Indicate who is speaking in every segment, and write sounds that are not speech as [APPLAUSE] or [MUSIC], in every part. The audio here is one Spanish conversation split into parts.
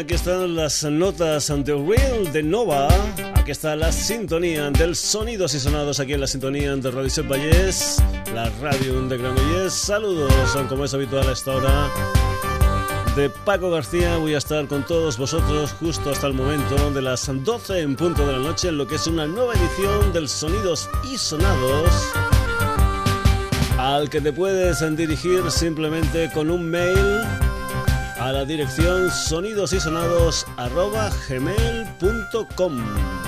Speaker 1: aquí están las notas ante Real de Nova. Aquí está la sintonía del sonidos y sonados aquí en la sintonía de Radio Vallés, la radio de Granollers. Saludos, como es habitual a esta hora de Paco García. Voy a estar con todos vosotros justo hasta el momento de las 12 en punto de la noche en lo que es una nueva edición del Sonidos y Sonados al que te puedes dirigir simplemente con un mail a la dirección sonidosisonados.gmail.com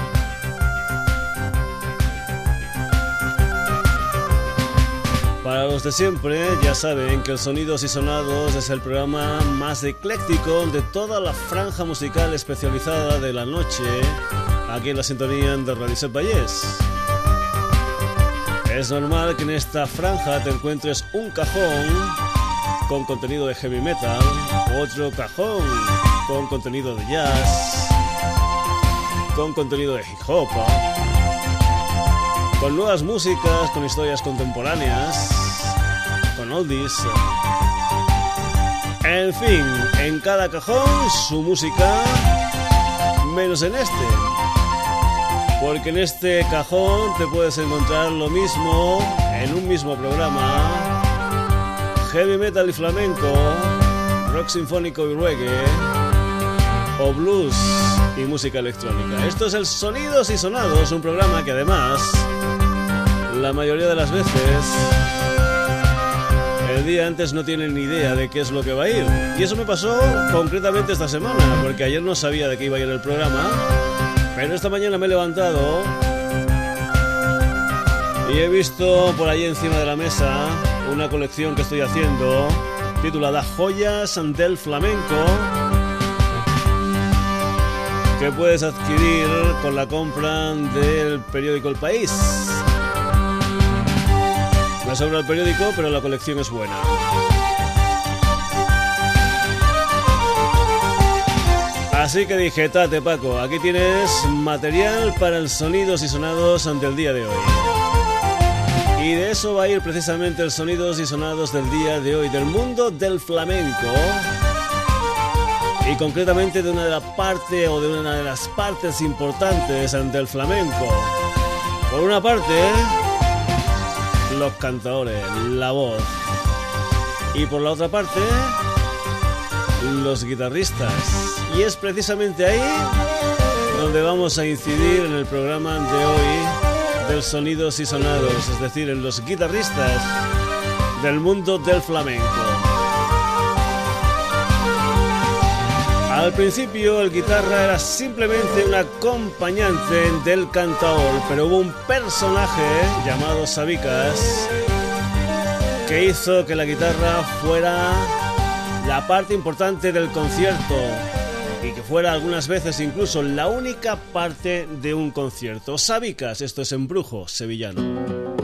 Speaker 1: Para los de siempre, ya saben que el Sonidos y Sonados es el programa más ecléctico de toda la franja musical especializada de la noche aquí en la sintonía de Radio Set Es normal que en esta franja te encuentres un cajón con contenido de heavy metal, otro cajón con contenido de jazz, con contenido de hip hop, con nuevas músicas, con historias contemporáneas, con oldies. En fin, en cada cajón su música, menos en este. Porque en este cajón te puedes encontrar lo mismo en un mismo programa heavy metal y flamenco, rock sinfónico y reggae, o blues y música electrónica. Esto es el Sonidos y Sonados, un programa que además, la mayoría de las veces, el día antes no tienen ni idea de qué es lo que va a ir. Y eso me pasó concretamente esta semana, porque ayer no sabía de qué iba a ir el programa, pero esta mañana me he levantado y he visto por ahí encima de la mesa una colección que estoy haciendo titulada Joyas del Flamenco que puedes adquirir con la compra del periódico El País. Me sobra el periódico, pero la colección es buena. Así que dije, tate Paco, aquí tienes material para el sonidos y sonados ante el día de hoy. Y de eso va a ir precisamente el sonidos y sonados del día de hoy, del mundo del flamenco. Y concretamente de una de las partes o de una de las partes importantes del flamenco. Por una parte, los cantadores, la voz. Y por la otra parte, los guitarristas. Y es precisamente ahí donde vamos a incidir en el programa de hoy del sonidos y sonados, es decir, en los guitarristas del mundo del flamenco. Al principio el guitarra era simplemente un acompañante del cantador, pero hubo un personaje llamado Sabicas que hizo que la guitarra fuera la parte importante del concierto y que fuera algunas veces incluso la única parte de un concierto. Sabicas, esto es Embrujo Sevillano.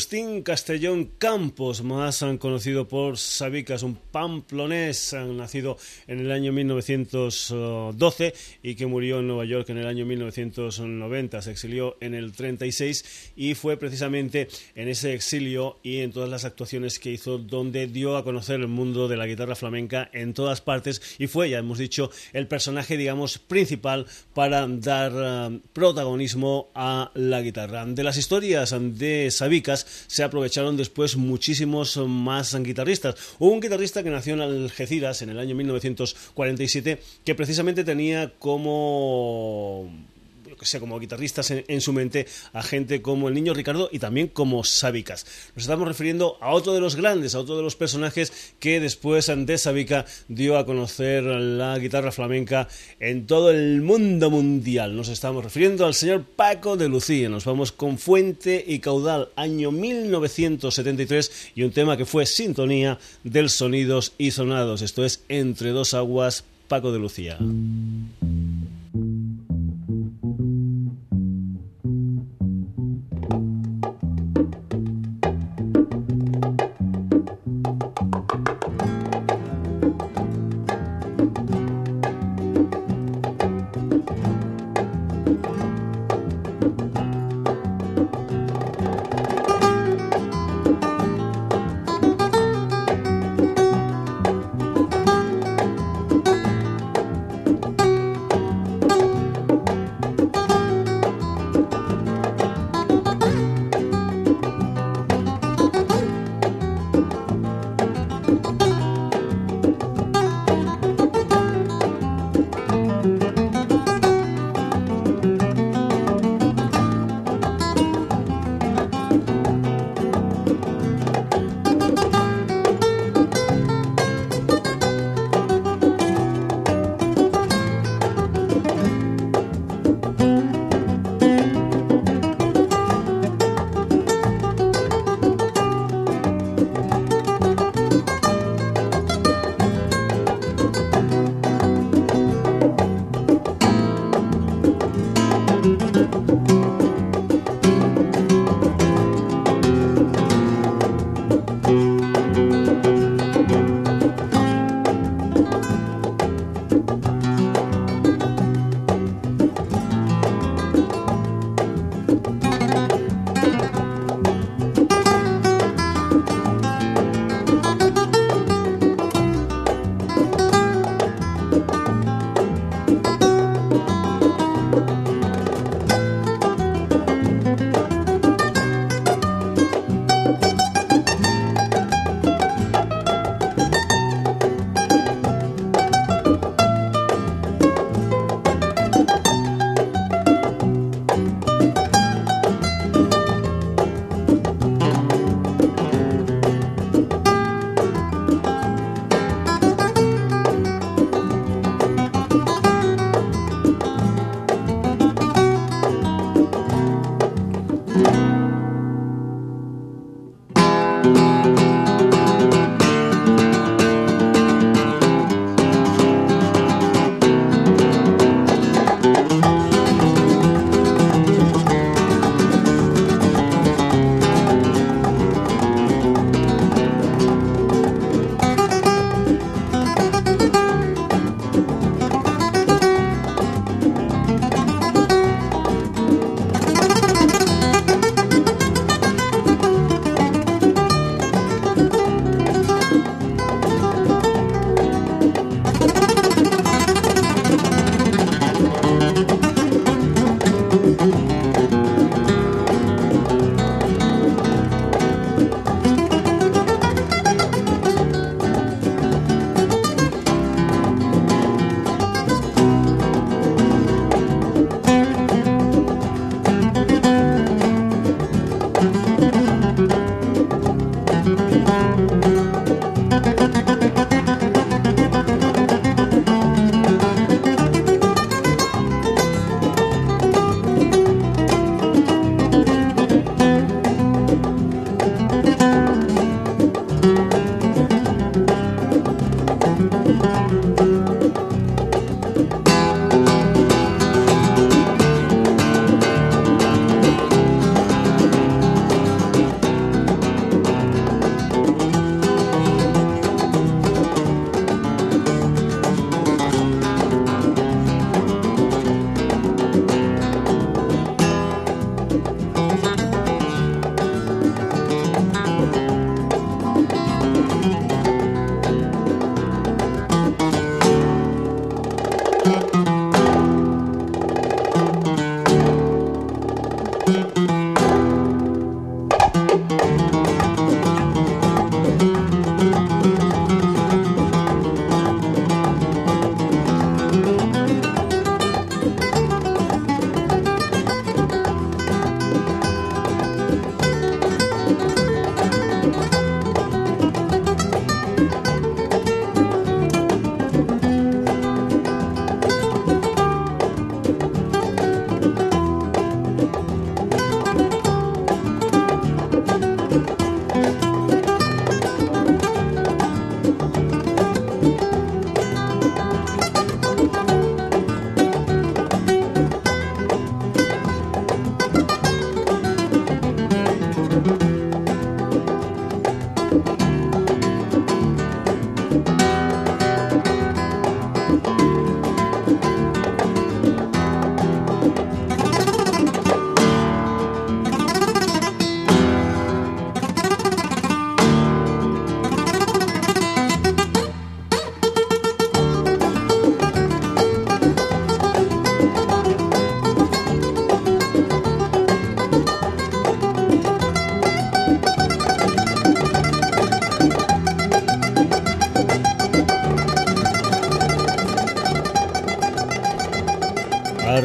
Speaker 1: Señor Castellón Campos, más conocido por Sabicas, un pamplonés nacido en el año 1912 y que murió en Nueva York en el año 1990. Se exilió en el 36 y fue precisamente en ese exilio y en todas las actuaciones que hizo donde dio a conocer el mundo de la guitarra flamenca en todas partes y fue, ya hemos dicho, el personaje, digamos, principal para dar eh, protagonismo a la guitarra de las historias de Sabicas se aprovecharon después muchísimos más guitarristas. Hubo un guitarrista que nació en Algeciras en el año 1947 que precisamente tenía como que sea, como guitarristas en, su mente a gente como el niño Ricardo y también como Sabicas. Nos estamos refiriendo a otro de los grandes, a otro de los personajes que después de Sabica dio a conocer la guitarra flamenca en todo el mundo mundial. Nos estamos refiriendo al señor Paco de Lucía. Nos vamos con Fuente y Caudal, año 1973 y un tema que fue sintonía del Sonidos y Sonados. Esto es Entre dos aguas, Paco de Lucía.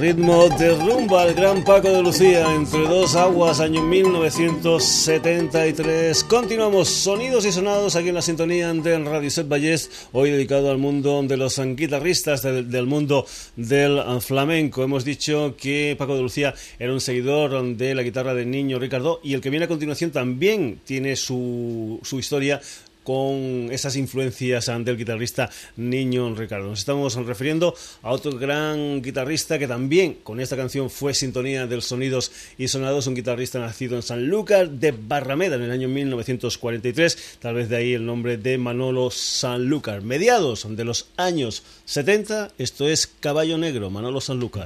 Speaker 1: Ritmo de rumba al gran Paco de Lucía entre dos aguas, año 1973. Continuamos sonidos y sonados aquí en la sintonía de Radio Set Vallés, hoy dedicado al mundo de los guitarristas del, mundo del flamenco. Hemos dicho que Paco de Lucía era un seguidor de la guitarra del niño Ricardo y el que viene a continuación también tiene su, su historia con esas influencias del guitarrista Niño Ricardo. Nos estamos refiriendo a otro gran guitarrista que también con esta canción fue sintonía del Sonidos y Sonados, un guitarrista nacido en Sanlúcar de Barrameda en el año 1943, tal vez de ahí el nombre de Manolo Sanlúcar. Mediados de los años 70, esto es Caballo Negro, Manolo Sanlúcar.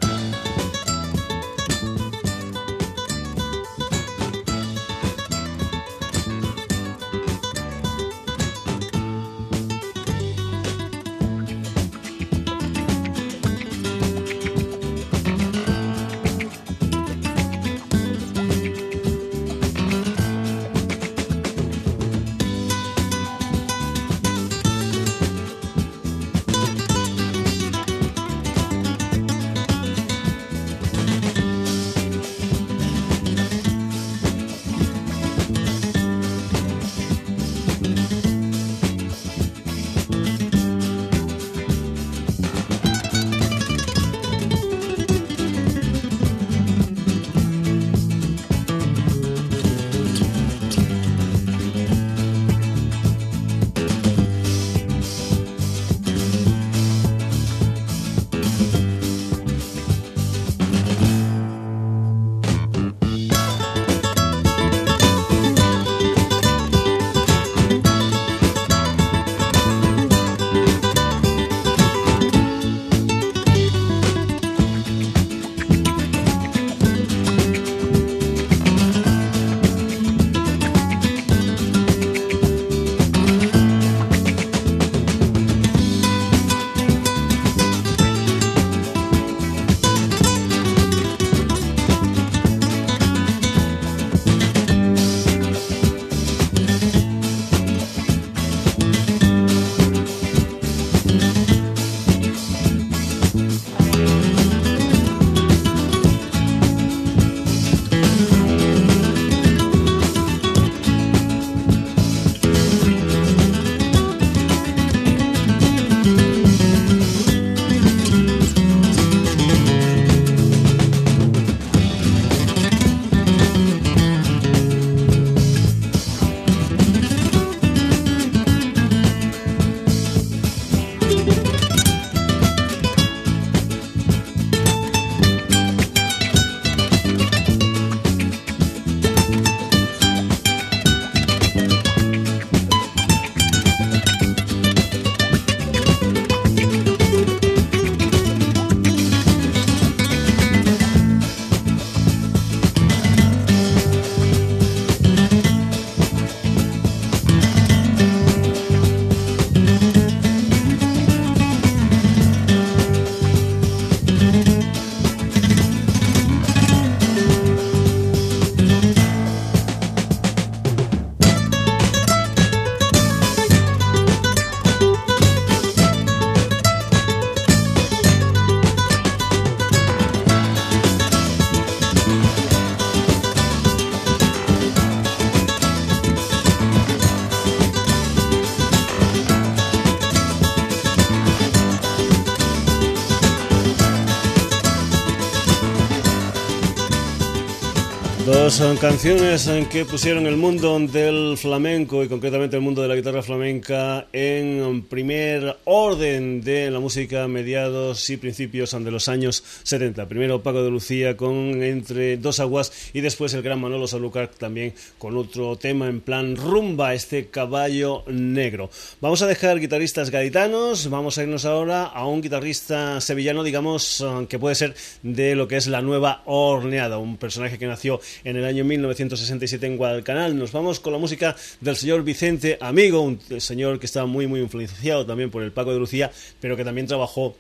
Speaker 1: Son canciones en que pusieron el mundo del flamenco y concretamente el mundo de la guitarra flamenca en primer orden de la música mediados y principios de los años 70. Primero Paco de Lucía con Entre dos aguas y después el gran Manolo Sanlúcar también con otro tema en plan rumba, este caballo negro. Vamos a dejar guitarristas gaditanos, vamos a irnos ahora a un guitarrista sevillano, digamos, que puede ser de lo que es la nueva horneada, un personaje que nació en el año 1967 en Guadalcanal. Nos vamos con la música del señor Vicente Amigo, un señor que está muy, muy influenciado también por el Paco de Lucía, pero que también trabajó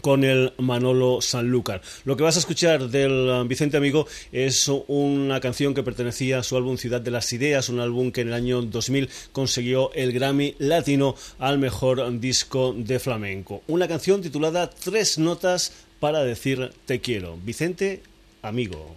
Speaker 1: con el Manolo Sanlúcar. Lo que vas a escuchar del um, Vicente Amigo es una canción que pertenecía a su álbum Ciudad de las Ideas, un álbum que en el año 2000 consiguió el Grammy Latino al mejor disco de flamenco. Una canción titulada Tres notas para decir te quiero. Vicente Amigo.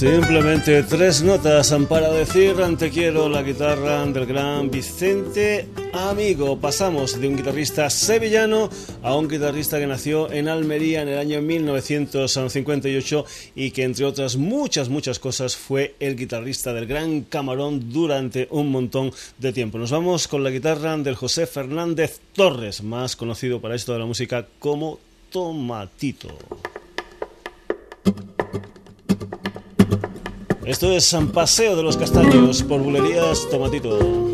Speaker 1: Simplemente tres notas para decir te quiero la guitarra del gran Vicente Amigo. Pasamos de un guitarrista sevillano a un guitarrista que nació en Almería en el año 1958 y que entre otras muchas muchas cosas fue el guitarrista del Gran Camarón durante un montón de tiempo. Nos vamos con la guitarra del José Fernández Torres, más conocido para esto de la música como Tomatito. Esto es San Paseo de los Castaños por Bulerías Tomatito.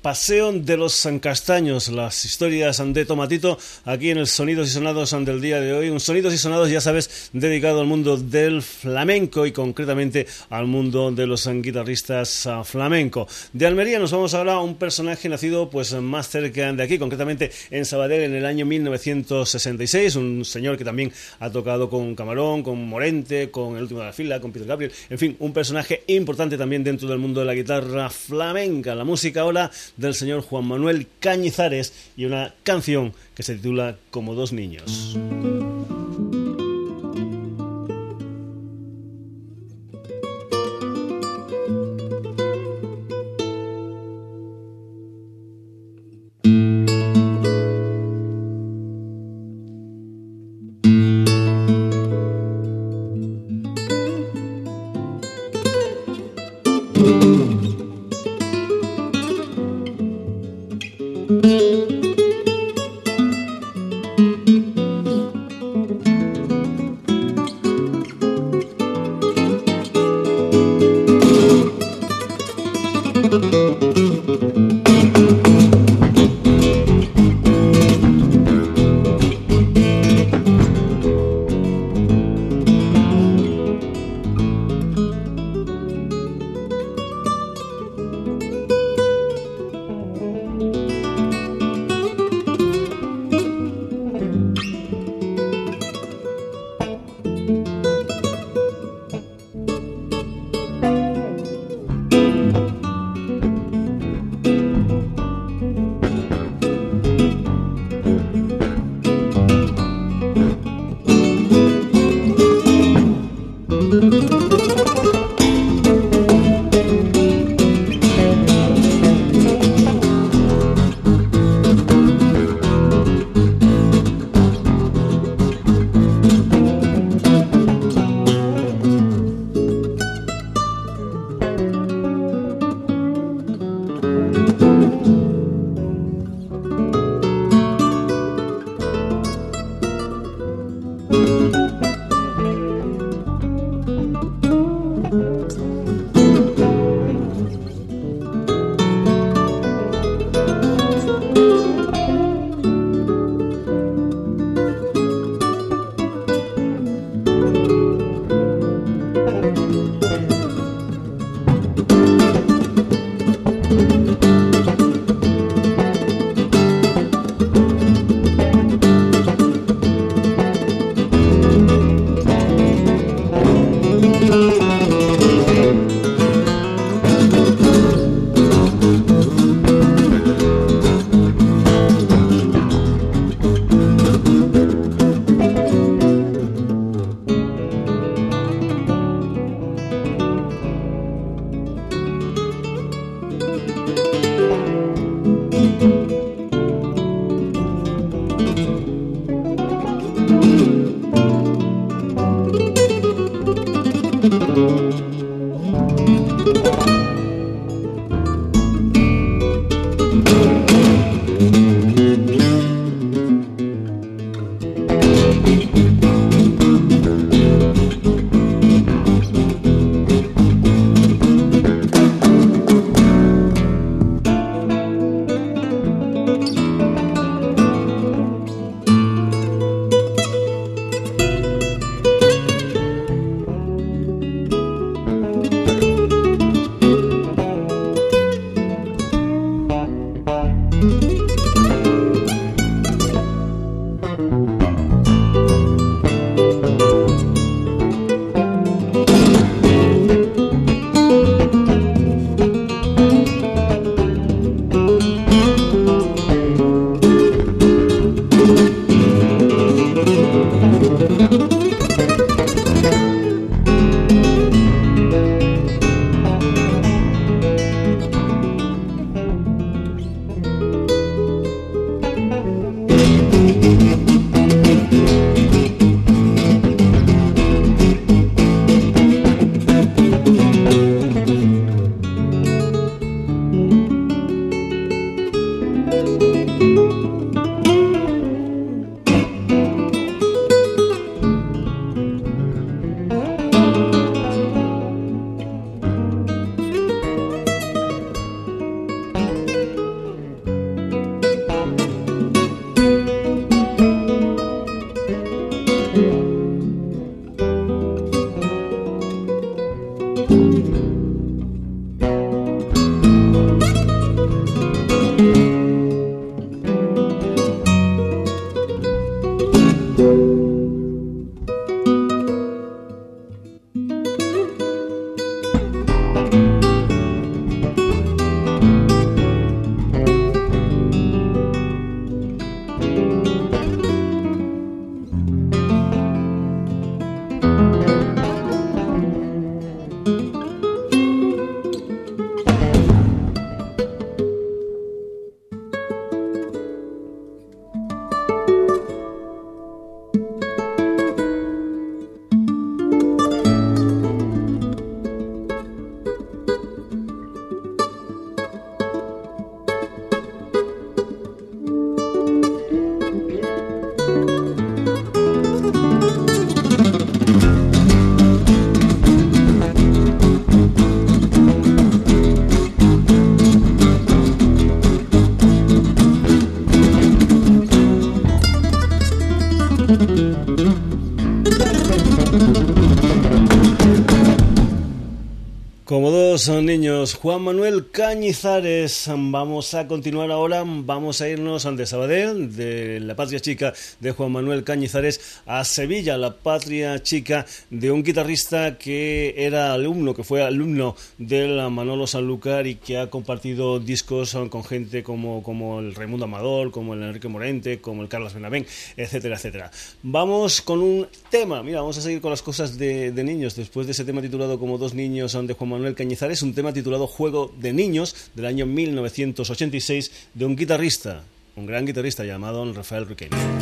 Speaker 1: Paseo de los Castaños, las historias de Tomatito, aquí en el Sonidos y Sonados del día de hoy. Un Sonidos y Sonados, ya sabes, dedicado al mundo del flamenco y concretamente al mundo de los guitarristas ah, flamenco. De Almería nos vamos a hablar a un personaje nacido pues más cerca de aquí, concretamente en Sabadell en el año 1966, un señor que también ha tocado con Camarón, con Morente, con El Último de la Fila, con Peter Gabriel, en fin, un personaje importante también dentro del mundo de la guitarra flamenca, la música ahora del señor Juan Manuel Cañizares y una canción que se titula Como dos niños. Niños, Juan Manuel Cañizares, vamos a continuar ahora, vamos a irnos ante Sabadell, de la patria chica de Juan Manuel Cañizares, a Sevilla, la patria chica de un guitarrista que era alumno, que fue alumno del Manolo Sanlúcar y que ha compartido discos con gente como, como el Raimundo Amador, como el Enrique Morente, como el Carlos Benavén, etcétera, etcétera. Vamos con un tema, mira, vamos a seguir con las cosas de, de niños, después de ese tema titulado como dos niños de Juan Manuel Cañizares, un tema titulado Juego de Niños del año 1986 de un guitarrista, un gran guitarrista llamado Rafael Riquelme.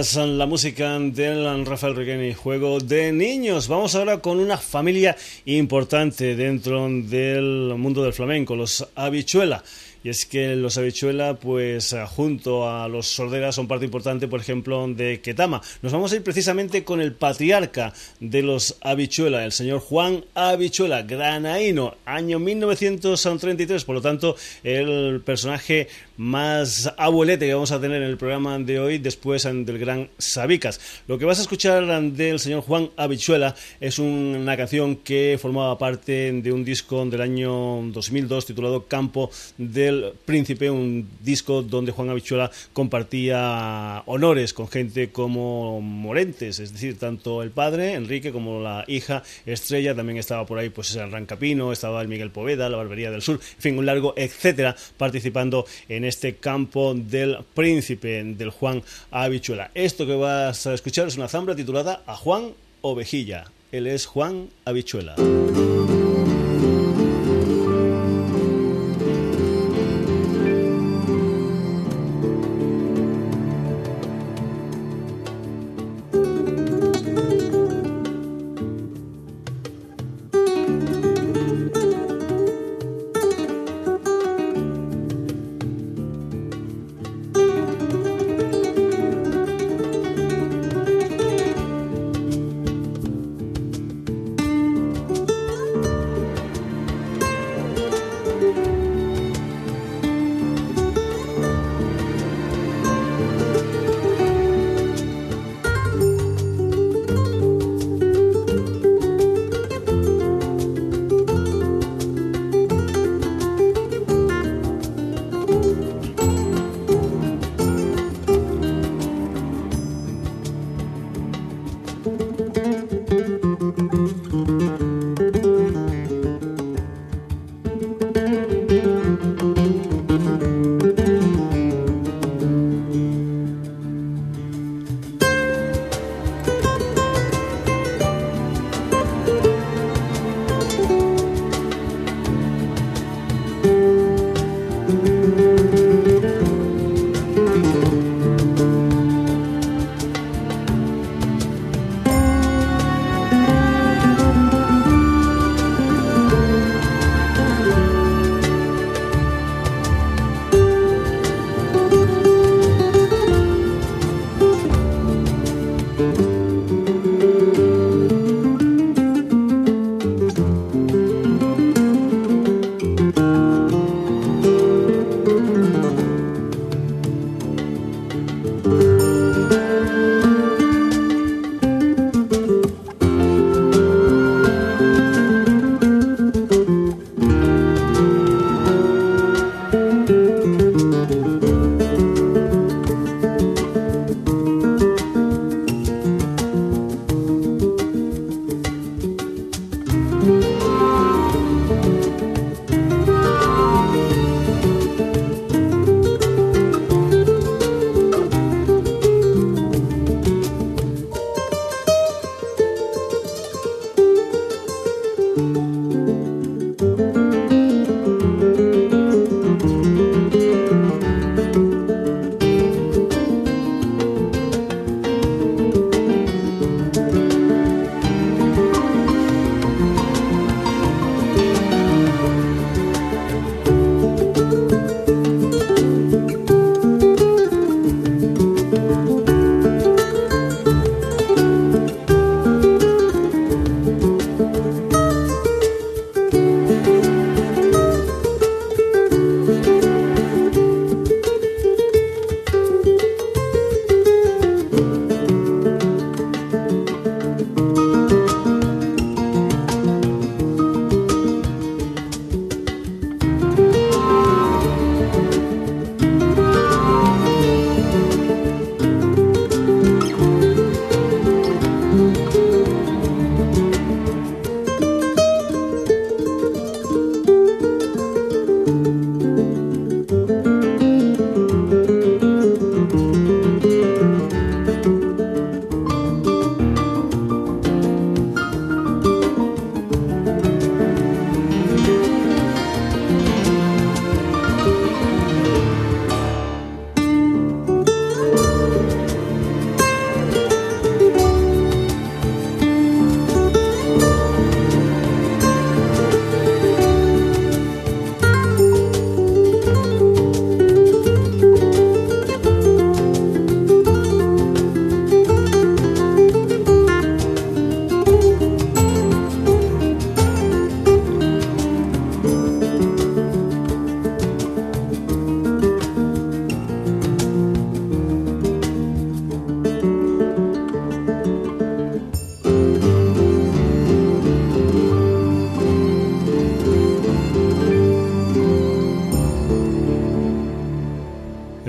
Speaker 1: La música del Rafael Requeni, juego de niños. Vamos ahora con una familia importante dentro del mundo del flamenco, los Habichuela. Y es que los habichuela, pues junto a los sorderas, son parte importante, por ejemplo, de Ketama. Nos vamos a ir precisamente con el patriarca de los habichuela, el señor Juan Habichuela, granaíno, año 1933. Por lo tanto, el personaje más abuelete que vamos a tener en el programa de hoy, después del gran Sabicas. Lo que vas a escuchar del señor Juan Habichuela es una canción que formaba parte de un disco del año 2002 titulado Campo de Príncipe, un disco donde Juan Habichuela compartía honores con gente como Morentes, es decir, tanto el padre, Enrique, como la hija, Estrella, también estaba por ahí pues el Rancapino, estaba el Miguel Poveda, la Barbería del Sur, en fin, un largo etcétera, participando en este campo del Príncipe, del Juan Habichuela. Esto que vas a escuchar es una zambra titulada A Juan Ovejilla. Él es Juan Habichuela.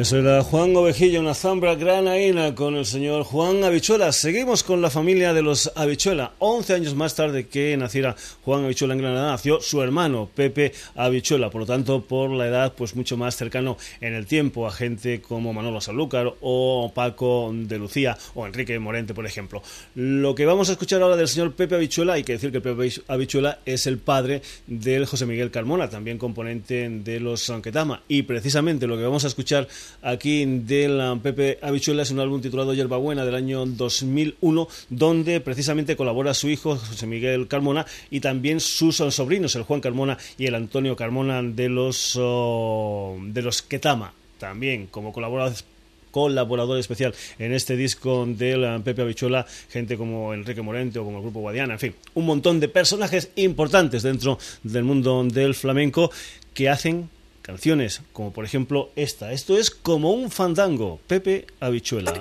Speaker 1: Eso era Juan Ovejilla, una zambra granaína con el señor Juan Habichuela. Seguimos con la familia de los Habichuela. Once años más tarde que naciera Juan Habichuela en Granada, nació su hermano Pepe Habichuela. Por lo tanto, por la edad, pues mucho más cercano en el tiempo a gente como Manolo Sanlúcar o Paco de Lucía o Enrique Morente, por ejemplo. Lo que vamos a escuchar ahora del señor Pepe Habichuela, hay que decir que Pepe Habichuela es el padre del José Miguel Carmona, también componente de los Sanquetama. Y precisamente lo que vamos a escuchar aquí del Pepe Habichuela es un álbum titulado Buena del año 2001 donde precisamente colabora su hijo José Miguel Carmona y también sus sobrinos el Juan Carmona y el Antonio Carmona de los oh, de los Ketama también como colaboradores colaborador especial en este disco del Pepe Habichuela, gente como Enrique Morente o como el grupo Guadiana, en fin, un montón de personajes importantes dentro del mundo del flamenco que hacen canciones como por ejemplo esta. Esto es como un fandango, Pepe Habichuela.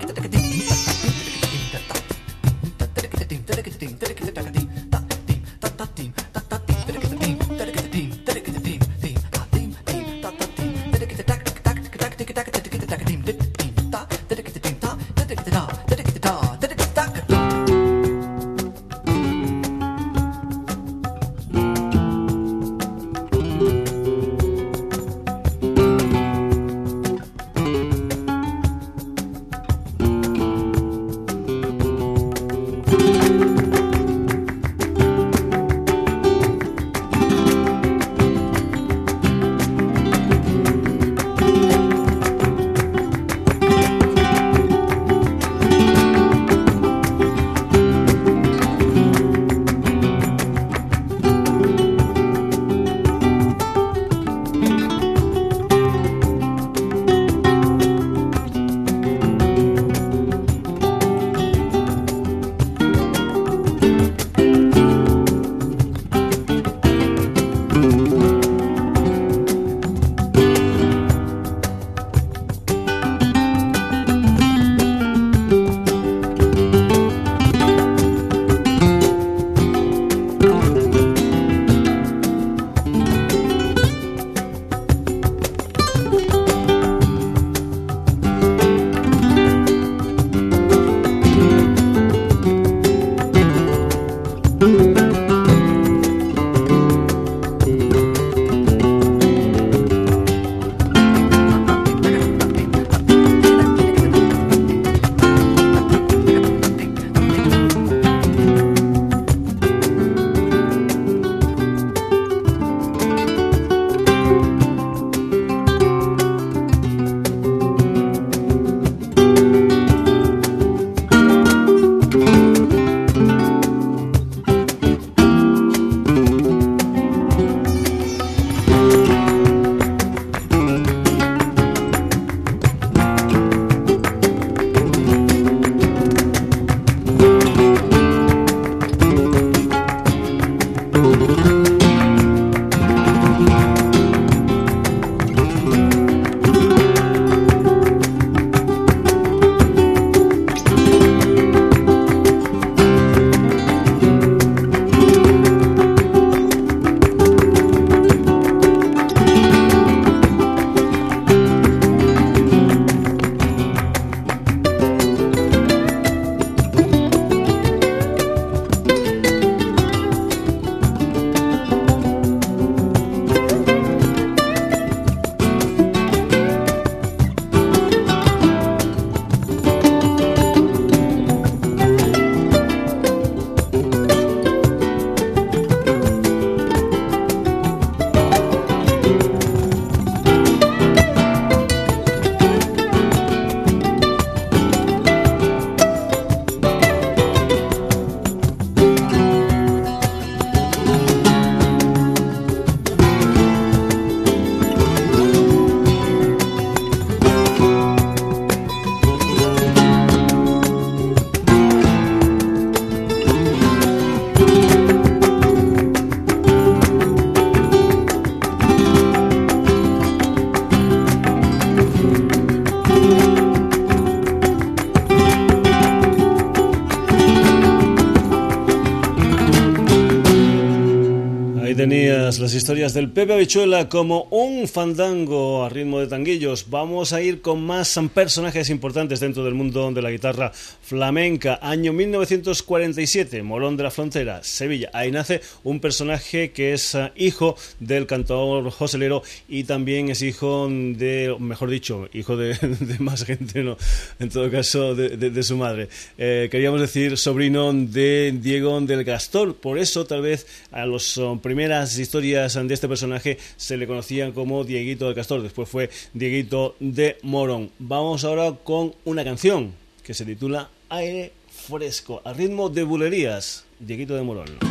Speaker 1: Historias del Pepe Habichuela como un fandango a ritmo de tanguillos. Vamos a ir con más personajes importantes dentro del mundo de la guitarra flamenca. Año 1947, Morón de la Frontera, Sevilla. Ahí nace un personaje que es eh, hijo del cantador Joselero y también es hijo de, mejor dicho, hijo de, [LAUGHS] más gente, ¿no? En todo caso, de, su madre. Eh, queríamos decir sobrino de Diego del Gastor. Por eso, tal vez, a las primeras historias de este personaje se le conocían como Dieguito del Castor, después fue Dieguito de Morón. Vamos ahora con una canción que se titula Aire Fresco, a ritmo de bulerías, Dieguito de Morón.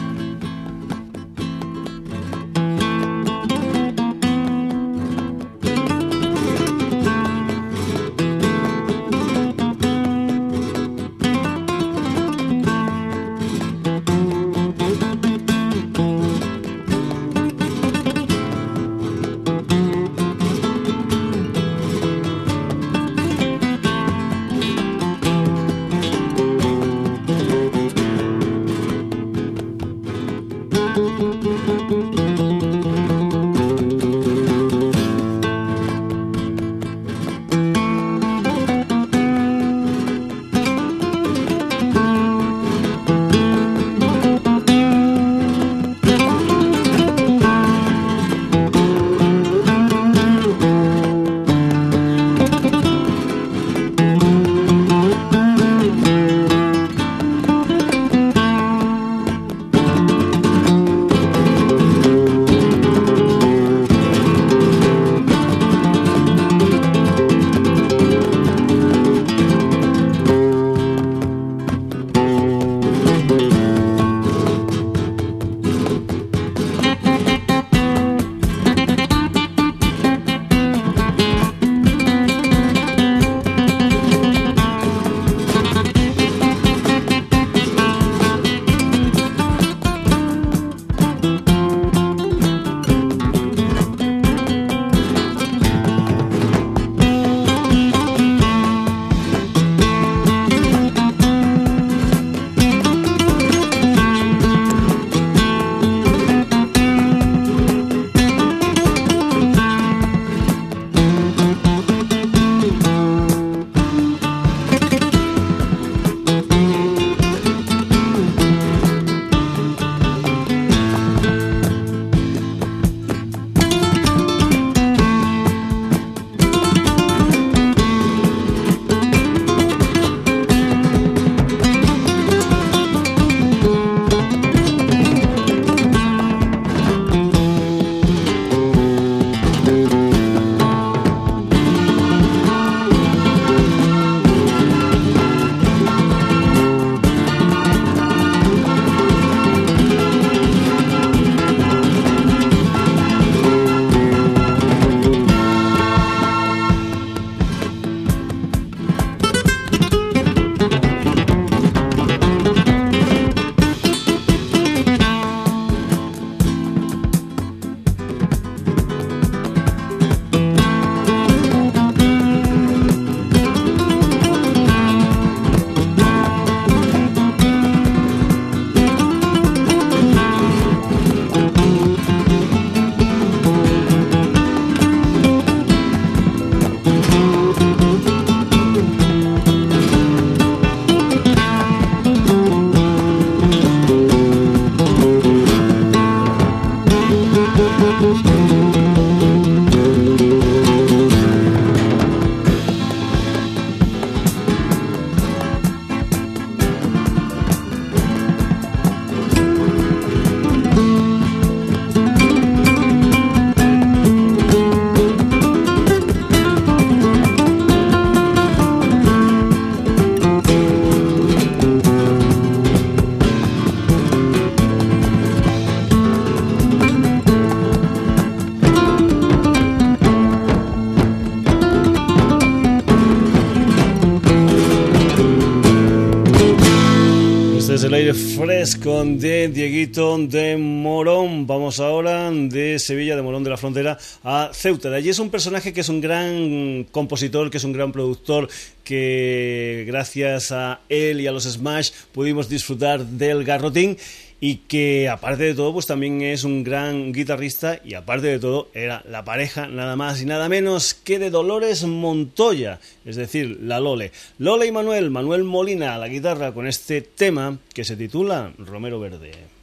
Speaker 1: Con de Dieguito de Morón. Vamos ahora de Sevilla, de Morón de la Frontera, a Ceuta. De allí es un personaje que es un gran compositor, que es un gran productor, que gracias a él y a los Smash pudimos disfrutar del garrotín
Speaker 2: y que aparte de todo pues también es un gran guitarrista y aparte de todo era la pareja nada más y nada menos que de Dolores Montoya, es decir, la Lole. Lole y Manuel, Manuel Molina a la guitarra con este tema que se titula Romero Verde.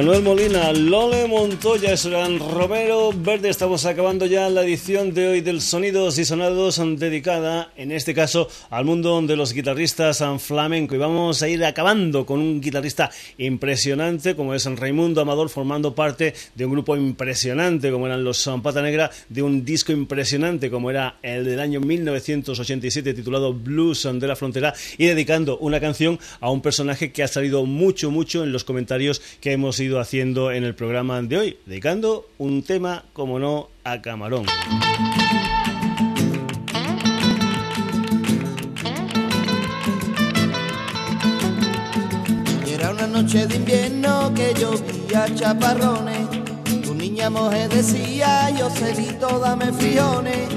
Speaker 2: Manuel Molina, Lole Montoya, gran Romero Verde. Estamos acabando ya la edición de hoy del Sonidos y Sonados dedicada, en este caso, al mundo de los guitarristas flamenco. Y vamos a ir acabando con un guitarrista impresionante como es Raimundo Amador, formando parte de un grupo impresionante como eran los Pata Negra, de un disco impresionante como era el del año 1987 titulado Blues de la Frontera y dedicando una canción a un personaje que ha salido mucho, mucho en los comentarios que hemos ido haciendo en el programa de hoy, dedicando un tema, como no, a Camarón.
Speaker 3: Noche de invierno que llovía chaparrones. Tu niña moje decía, yo toda dame friones.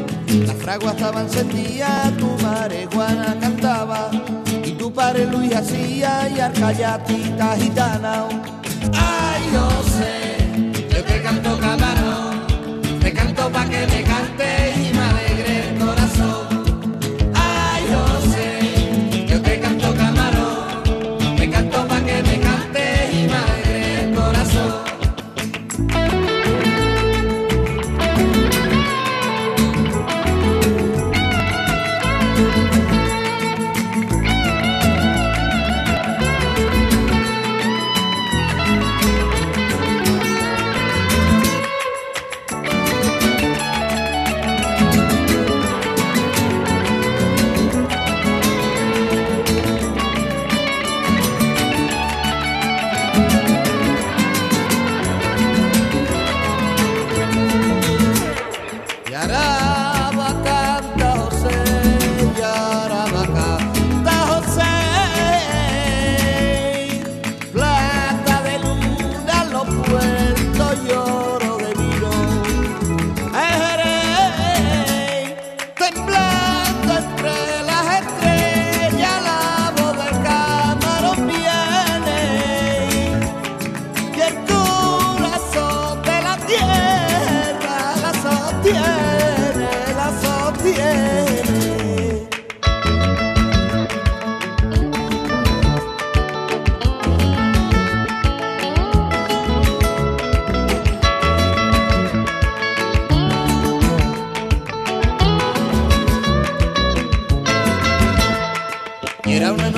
Speaker 3: Las fraguas estaban encendidas, tu marihuana cantaba. Y tu padre Luis hacía y arcayatita gitana. Ay, no sé, yo te canto camarón, te canto pa' que me cante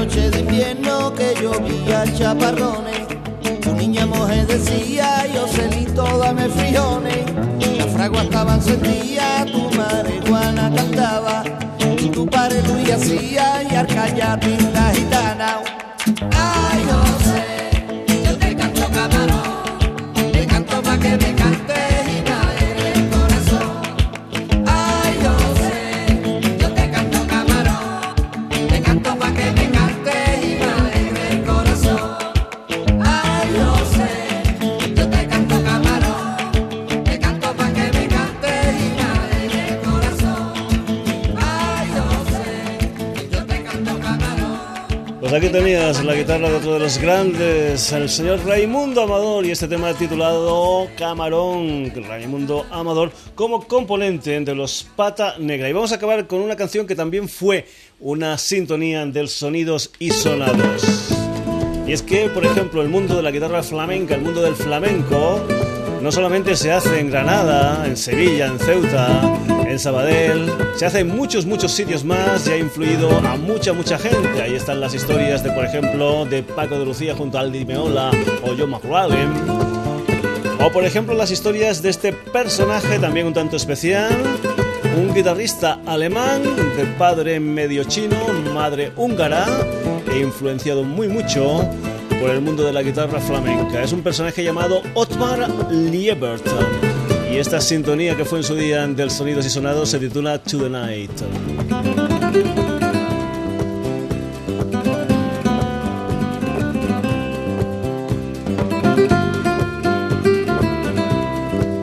Speaker 3: noche de invierno que llovía chaparrones niña mujer decía, yo celito, dame frijones. La fragua estaba encendida, tu marihuana cantaba. Y tu padre Luis hacía y arcalla la gitana.
Speaker 1: La guitarra de otro de los grandes, el señor Raimundo Amador, y este tema titulado Camarón, Raimundo Amador, como componente de los Pata Negra. Y vamos a acabar con una canción que también fue una sintonía del sonidos y sonados. Y es que, por ejemplo, el mundo de la guitarra flamenca, el mundo del flamenco, no solamente se hace en Granada, en Sevilla, en Ceuta, en Sabadell, se hace en muchos, muchos sitios más y ha influido a mucha, mucha gente. Ahí están las historias de, por ejemplo, de Paco de Lucía junto a Aldi Meola o John McRaven. O, por ejemplo, las historias de este personaje también un tanto especial, un guitarrista alemán de padre medio chino, madre húngara, e influenciado muy mucho por el mundo de la guitarra flamenca. Es un personaje llamado Otmar Liebert. Y esta sintonía que fue en su día del Sonidos y Sonados se titula To the Night.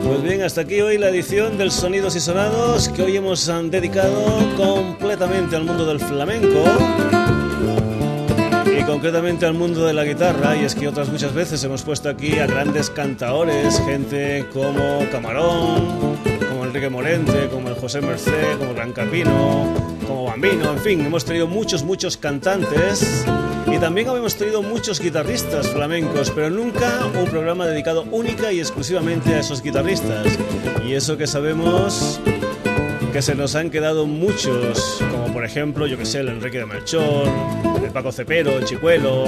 Speaker 1: Pues hasta aquí hoy la edición del Sonidos y Sonados que hoy hemos dedicado completamente al mundo del flamenco concretamente al mundo de la guitarra y es que otras muchas veces hemos puesto aquí a grandes cantaores, gente como Camarón, como Enrique Morente, como José Merced, como Gran Capino, como Bambino, en fin, hemos traído muchos, muchos cantantes y también hemos traído muchos guitarristas flamencos, pero nunca un programa dedicado única y exclusivamente a esos guitarristas. Y eso que sabemos que se nos han quedado muchos, como por ejemplo, yo que sé, el Enrique de Melchor, el Paco Cepero, el Chicuelo,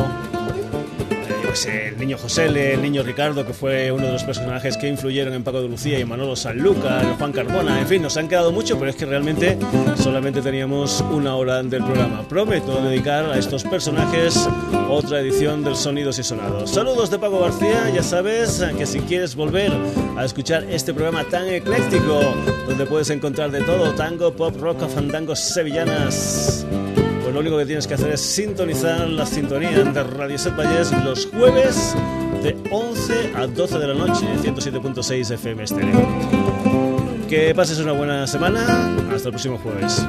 Speaker 1: el niño José, el niño Ricardo, que fue uno de los personajes que influyeron en Paco de Lucía y Manolo Sanlúcar, Juan Carbona, en fin, nos han quedado mucho, pero es que realmente solamente teníamos una hora del programa. Prometo dedicar a estos personajes otra edición del Sonidos y Sonados. Saludos de Paco García, ya sabes que si quieres volver a escuchar este programa tan ecléctico, donde puedes encontrar de todo, tango, pop, rock, fandangos sevillanas lo único que tienes que hacer es sintonizar la sintonía de Radio Set Valles los jueves de 11 a 12 de la noche, 107.6 FM Estéreo. Que pases una buena semana. Hasta el próximo jueves.